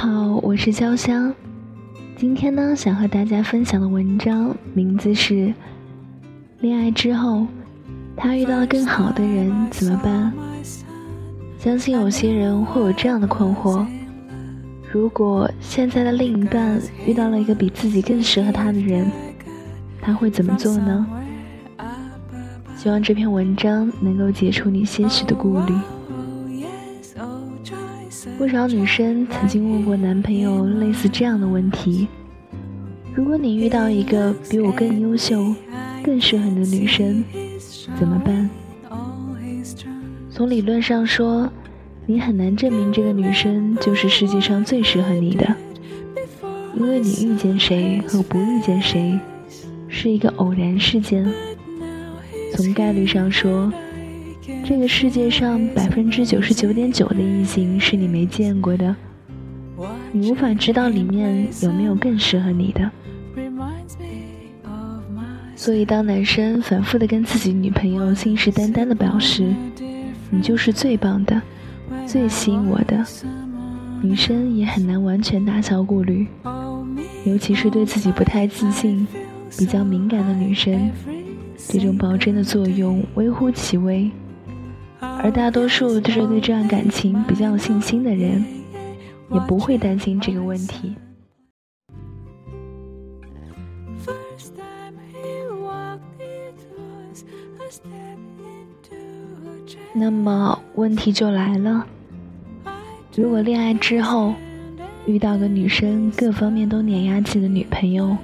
好，我是潇湘。今天呢，想和大家分享的文章名字是《恋爱之后，他遇到了更好的人怎么办》。相信有些人会有这样的困惑：如果现在的另一半遇到了一个比自己更适合他的人，他会怎么做呢？希望这篇文章能够解除你些许的顾虑。不少女生曾经问过男朋友类似这样的问题：如果你遇到一个比我更优秀、更适合你的女生，怎么办？从理论上说，你很难证明这个女生就是世界上最适合你的，因为你遇见谁和不遇见谁是一个偶然事件。从概率上说，这个世界上百分之九十九点九的异性是你没见过的，你无法知道里面有没有更适合你的。所以，当男生反复的跟自己女朋友信誓旦旦的表示“你就是最棒的，最吸引我的”，女生也很难完全打消顾虑，尤其是对自己不太自信、比较敏感的女生，这种保证的作用微乎其微。而大多数就是对这段感情比较有信心的人，也不会担心这个问题。那么问题就来了：如果恋爱之后遇到个女生各方面都碾压自己的女朋友，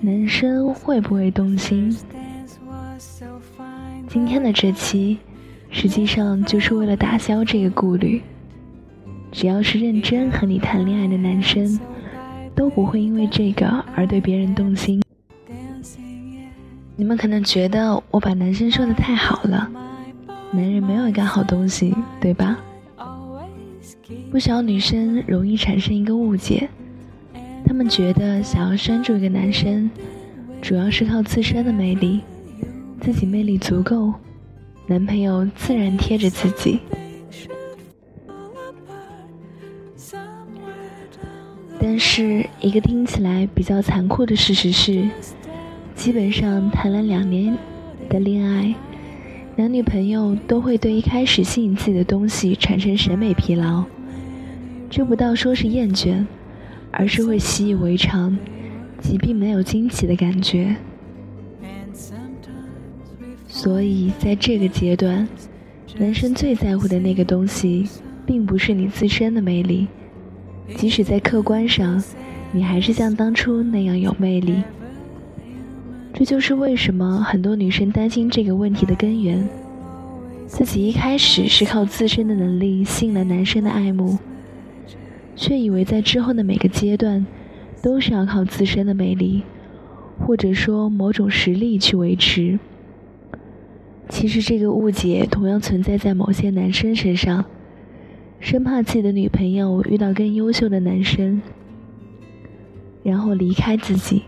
男生会不会动心？今天的这期。实际上就是为了打消这个顾虑。只要是认真和你谈恋爱的男生，都不会因为这个而对别人动心。你们可能觉得我把男生说的太好了，男人没有一个好东西，对吧？不少女生容易产生一个误解，她们觉得想要拴住一个男生，主要是靠自身的魅力，自己魅力足够。男朋友自然贴着自己，但是一个听起来比较残酷的事实是，基本上谈了两年的恋爱，男女朋友都会对一开始吸引自己的东西产生审美疲劳，这不到说是厌倦，而是会习以为常，即并没有惊奇的感觉。所以，在这个阶段，男生最在乎的那个东西，并不是你自身的魅力，即使在客观上，你还是像当初那样有魅力。这就是为什么很多女生担心这个问题的根源：自己一开始是靠自身的能力吸引了男生的爱慕，却以为在之后的每个阶段，都是要靠自身的魅力，或者说某种实力去维持。其实这个误解同样存在在某些男生身上，生怕自己的女朋友遇到更优秀的男生，然后离开自己。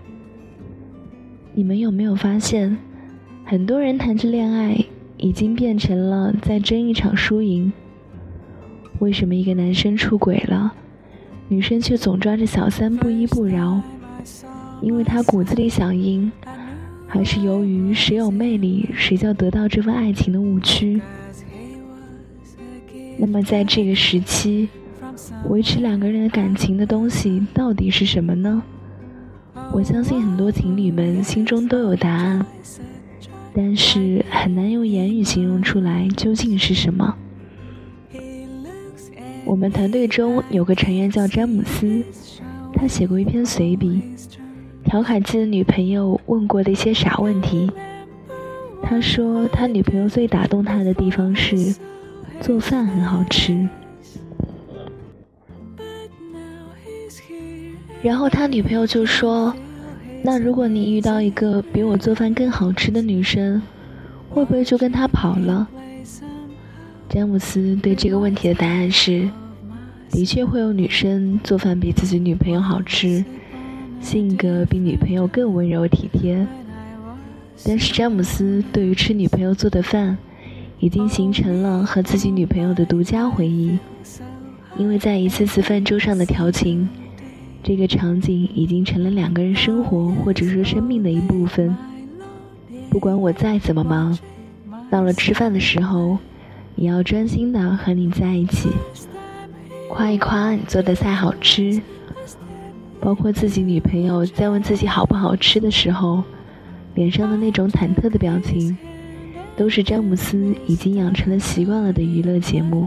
你们有没有发现，很多人谈着恋爱已经变成了在争一场输赢？为什么一个男生出轨了，女生却总抓着小三不依不饶？因为他骨子里想赢。还是由于谁有魅力，谁就得到这份爱情的误区。那么，在这个时期，维持两个人的感情的东西到底是什么呢？我相信很多情侣们心中都有答案，但是很难用言语形容出来究竟是什么。我们团队中有个成员叫詹姆斯，他写过一篇随笔。调侃自己的女朋友问过的一些傻问题。他说他女朋友最打动他的地方是做饭很好吃。然后他女朋友就说：“那如果你遇到一个比我做饭更好吃的女生，会不会就跟他跑了？”詹姆斯对这个问题的答案是：的确会有女生做饭比自己女朋友好吃。性格比女朋友更温柔体贴，但是詹姆斯对于吃女朋友做的饭，已经形成了和自己女朋友的独家回忆，因为在一次次饭桌上的调情，这个场景已经成了两个人生活或者说生命的一部分。不管我再怎么忙，到了吃饭的时候，也要专心的和你在一起，夸一夸你做的菜好吃。包括自己女朋友在问自己好不好吃的时候，脸上的那种忐忑的表情，都是詹姆斯已经养成了习惯了的娱乐节目。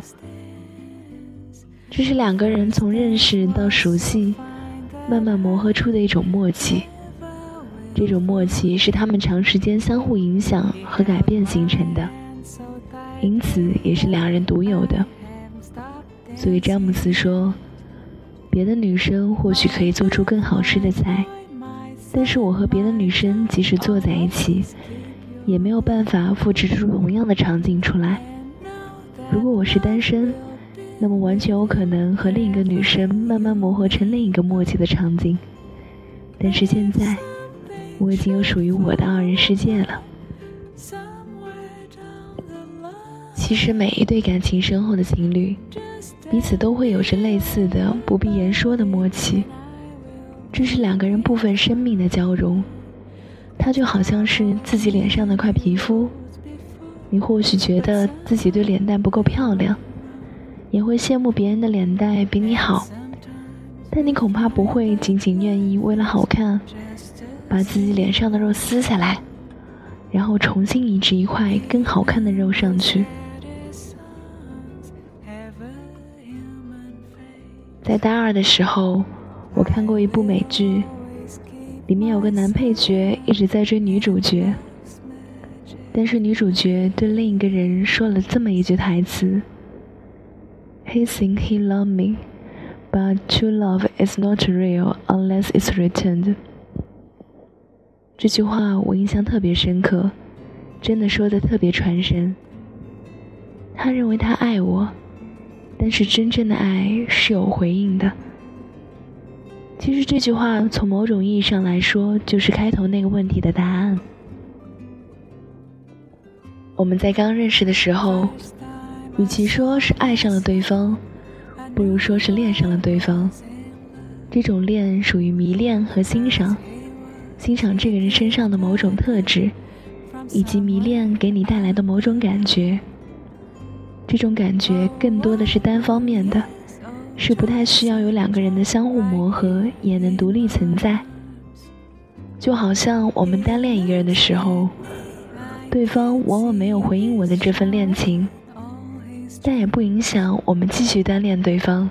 这是两个人从认识到熟悉，慢慢磨合出的一种默契。这种默契是他们长时间相互影响和改变形成的，因此也是两人独有的。所以詹姆斯说。别的女生或许可以做出更好吃的菜，但是我和别的女生即使坐在一起，也没有办法复制出同样的场景出来。如果我是单身，那么完全有可能和另一个女生慢慢磨合成另一个默契的场景。但是现在，我已经有属于我的二人世界了。其实每一对感情深厚的情侣。彼此都会有着类似的不必言说的默契，这是两个人部分生命的交融。它就好像是自己脸上的块皮肤，你或许觉得自己对脸蛋不够漂亮，也会羡慕别人的脸蛋比你好，但你恐怕不会仅仅愿意为了好看，把自己脸上的肉撕下来，然后重新移植一块更好看的肉上去。在大二的时候，我看过一部美剧，里面有个男配角一直在追女主角，但是女主角对另一个人说了这么一句台词：“He think he love me, but true love is not real unless it's returned。”这句话我印象特别深刻，真的说的特别传神。他认为他爱我。但是真正的爱是有回应的。其实这句话从某种意义上来说，就是开头那个问题的答案。我们在刚认识的时候，与其说是爱上了对方，不如说是恋上了对方。这种恋属于迷恋和欣赏，欣赏这个人身上的某种特质，以及迷恋给你带来的某种感觉。这种感觉更多的是单方面的，是不太需要有两个人的相互磨合也能独立存在。就好像我们单恋一个人的时候，对方往往没有回应我的这份恋情，但也不影响我们继续单恋对方，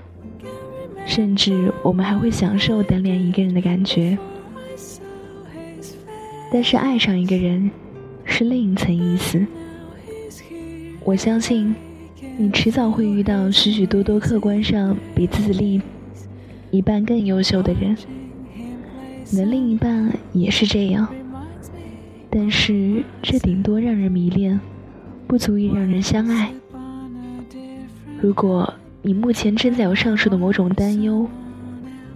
甚至我们还会享受单恋一个人的感觉。但是爱上一个人是另一层意思，我相信。你迟早会遇到许许多多客观上比自己另一半更优秀的人，你的另一半也是这样，但是这顶多让人迷恋，不足以让人相爱。如果你目前正在有上述的某种担忧，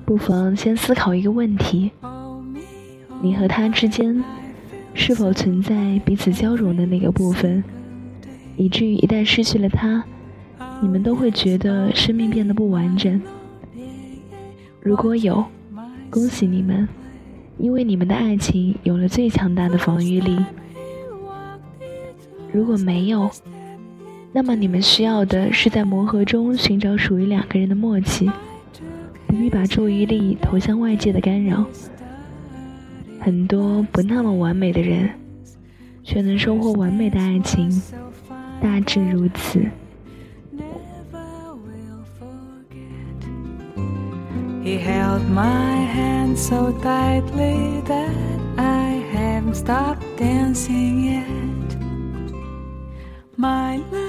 不妨先思考一个问题：你和他之间是否存在彼此交融的那个部分？以至于一旦失去了他，你们都会觉得生命变得不完整。如果有，恭喜你们，因为你们的爱情有了最强大的防御力。如果没有，那么你们需要的是在磨合中寻找属于两个人的默契，不必把注意力投向外界的干扰。很多不那么完美的人，却能收获完美的爱情。大致如此。He held my hand so tightly that I haven't stopped dancing yet. My love.